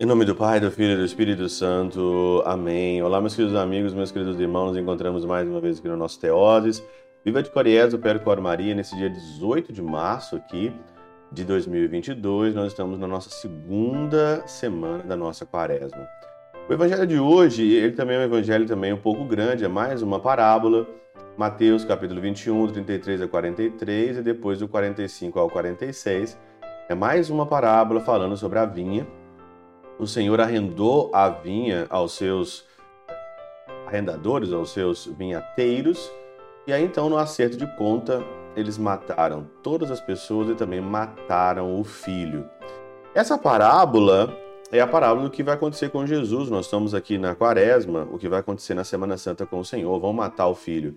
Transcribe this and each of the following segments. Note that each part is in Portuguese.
Em nome do Pai, do Filho e do Espírito Santo. Amém. Olá, meus queridos amigos, meus queridos irmãos. Nos encontramos mais uma vez aqui no nosso Teoses. Viva de Coriés, do Percor Maria, nesse dia 18 de março aqui de 2022. Nós estamos na nossa segunda semana da nossa quaresma. O evangelho de hoje, ele também é um evangelho também um pouco grande, é mais uma parábola. Mateus capítulo 21, 33 a 43 e depois do 45 ao 46. É mais uma parábola falando sobre a vinha o Senhor arrendou a vinha aos seus arrendadores, aos seus vinhateiros, e aí então, no acerto de conta, eles mataram todas as pessoas e também mataram o filho. Essa parábola é a parábola do que vai acontecer com Jesus. Nós estamos aqui na quaresma, o que vai acontecer na Semana Santa com o Senhor, vão matar o filho.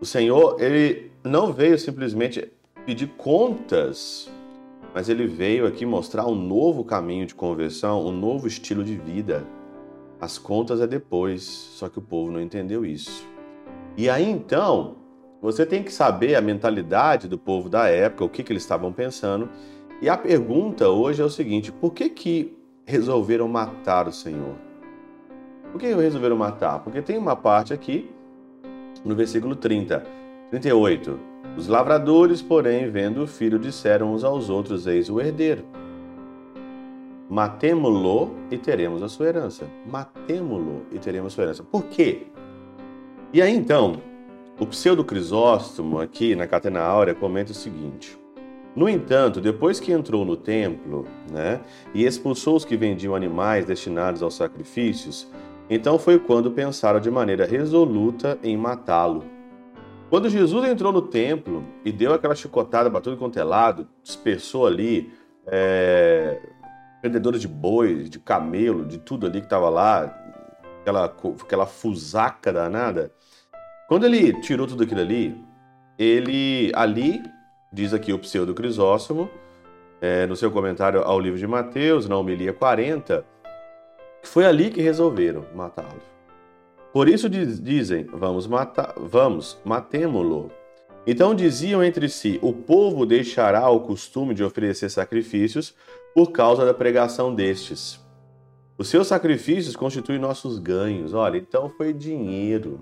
O Senhor, ele não veio simplesmente pedir contas mas ele veio aqui mostrar um novo caminho de conversão, um novo estilo de vida. As contas é depois, só que o povo não entendeu isso. E aí então, você tem que saber a mentalidade do povo da época, o que, que eles estavam pensando. E a pergunta hoje é o seguinte: por que, que resolveram matar o Senhor? Por que resolveram matar? Porque tem uma parte aqui, no versículo 30, 38. Os lavradores, porém, vendo o filho, disseram uns aos outros: Eis o herdeiro. Matemo-lo e teremos a sua herança. Matemo-lo e teremos a sua herança. Por quê? E aí então, o pseudo Crisóstomo, aqui na Catena Áurea, comenta o seguinte. No entanto, depois que entrou no templo né, e expulsou os que vendiam animais destinados aos sacrifícios, então foi quando pensaram de maneira resoluta em matá-lo. Quando Jesus entrou no templo e deu aquela chicotada para tudo quanto é lado, dispersou ali é, vendedores de boi, de camelo, de tudo ali que estava lá, aquela, aquela fusaca danada. Quando ele tirou tudo aquilo ali, ele ali, diz aqui o pseudo Crisóstomo, é, no seu comentário ao livro de Mateus, na homilia 40, que foi ali que resolveram matá-lo. Por isso diz, dizem: Vamos matar, vamos, matemo-lo. Então diziam entre si: O povo deixará o costume de oferecer sacrifícios por causa da pregação destes. Os seus sacrifícios constituem nossos ganhos. Olha, então foi dinheiro.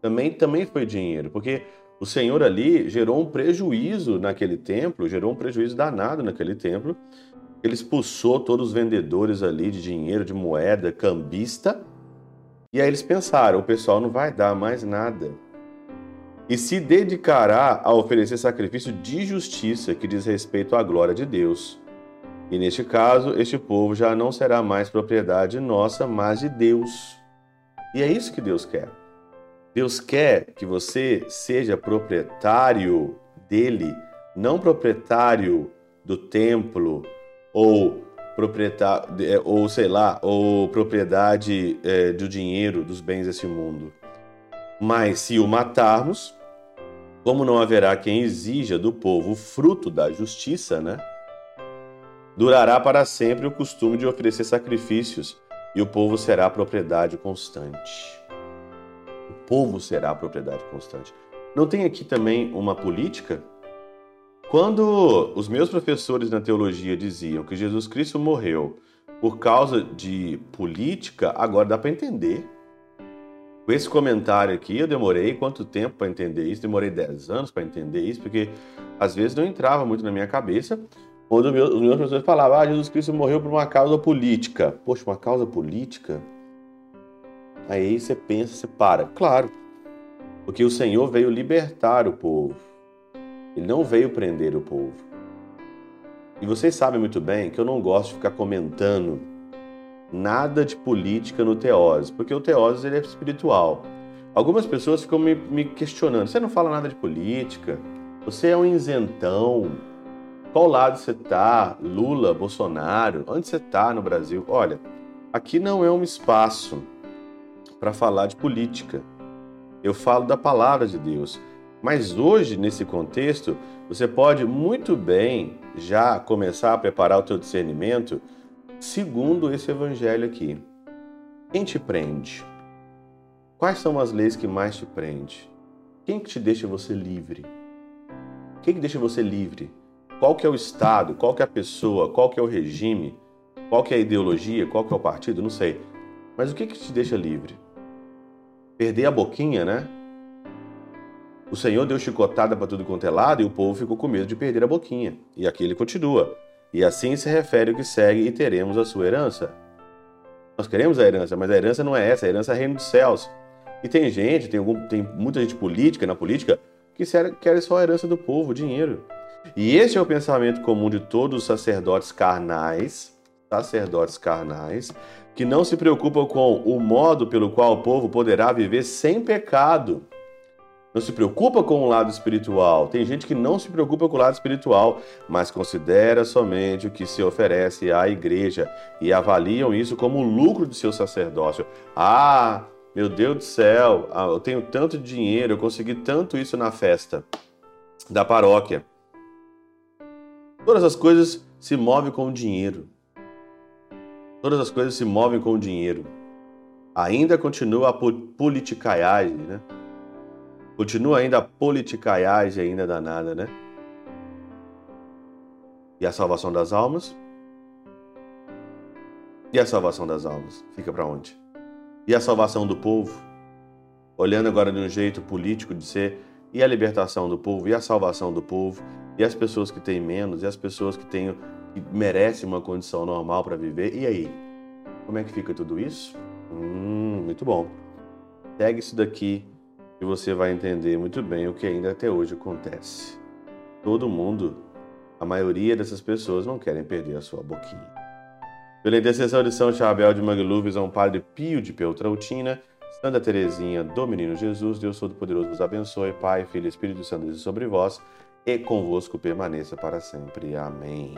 Também, também foi dinheiro, porque o Senhor ali gerou um prejuízo naquele templo, gerou um prejuízo danado naquele templo. Ele expulsou todos os vendedores ali de dinheiro, de moeda, cambista, e aí eles pensaram: o pessoal não vai dar mais nada. E se dedicará a oferecer sacrifício de justiça que diz respeito à glória de Deus. E neste caso, este povo já não será mais propriedade nossa, mas de Deus. E é isso que Deus quer. Deus quer que você seja proprietário dele, não proprietário do templo ou proprietário, é, ou sei lá, ou propriedade é, do dinheiro, dos bens desse mundo. Mas se o matarmos, como não haverá quem exija do povo o fruto da justiça, né? Durará para sempre o costume de oferecer sacrifícios e o povo será propriedade constante. O povo será propriedade constante. Não tem aqui também uma política? Quando os meus professores na teologia diziam que Jesus Cristo morreu por causa de política, agora dá para entender. Com esse comentário aqui, eu demorei quanto tempo para entender isso? Demorei 10 anos para entender isso, porque às vezes não entrava muito na minha cabeça. Quando os meus professores falavam, ah, Jesus Cristo morreu por uma causa política. Poxa, uma causa política? Aí você pensa, você para. Claro, porque o Senhor veio libertar o povo. Ele não veio prender o povo. E vocês sabem muito bem que eu não gosto de ficar comentando nada de política no Teoses, porque o Teoses ele é espiritual. Algumas pessoas ficam me, me questionando: você não fala nada de política? Você é um isentão? Qual lado você está? Lula, Bolsonaro? Onde você está no Brasil? Olha, aqui não é um espaço para falar de política. Eu falo da palavra de Deus. Mas hoje, nesse contexto, você pode muito bem já começar a preparar o teu discernimento segundo esse evangelho aqui. Quem te prende? Quais são as leis que mais te prende? Quem que te deixa você livre? Quem que deixa você livre? Qual que é o Estado? Qual que é a pessoa? Qual que é o regime? Qual que é a ideologia? Qual que é o partido? Não sei. Mas o que que te deixa livre? Perder a boquinha, né? O Senhor deu chicotada para tudo quanto é lado e o povo ficou com medo de perder a boquinha. E aqui ele continua. E assim se refere o que segue e teremos a sua herança. Nós queremos a herança, mas a herança não é essa, a herança é o reino dos céus. E tem gente, tem, algum, tem muita gente política, na política, que quer só a herança do povo, o dinheiro. E esse é o pensamento comum de todos os sacerdotes carnais, sacerdotes carnais, que não se preocupam com o modo pelo qual o povo poderá viver sem pecado não se preocupa com o lado espiritual. Tem gente que não se preocupa com o lado espiritual, mas considera somente o que se oferece à igreja e avaliam isso como lucro do seu sacerdócio. Ah, meu Deus do céu, ah, eu tenho tanto dinheiro, eu consegui tanto isso na festa da paróquia. Todas as coisas se movem com o dinheiro. Todas as coisas se movem com o dinheiro. Ainda continua a politicaiagem, né? Continua ainda a politicaiagem ainda danada, né? E a salvação das almas? E a salvação das almas? Fica para onde? E a salvação do povo? Olhando agora de um jeito político de ser, e a libertação do povo, e a salvação do povo, e as pessoas que têm menos, e as pessoas que, têm, que merecem uma condição normal para viver, e aí? Como é que fica tudo isso? Hum, muito bom. Pegue isso daqui e você vai entender muito bem o que ainda até hoje acontece. Todo mundo, a maioria dessas pessoas não querem perder a sua boquinha. Pela intercessão de São Chabel de Mangluf, São Padre Pio de Peltrautina, Santa Teresinha do Menino Jesus, Deus Todo-Poderoso vos abençoe, Pai, Filho e Espírito Santo, sobre vós e convosco permaneça para sempre. Amém.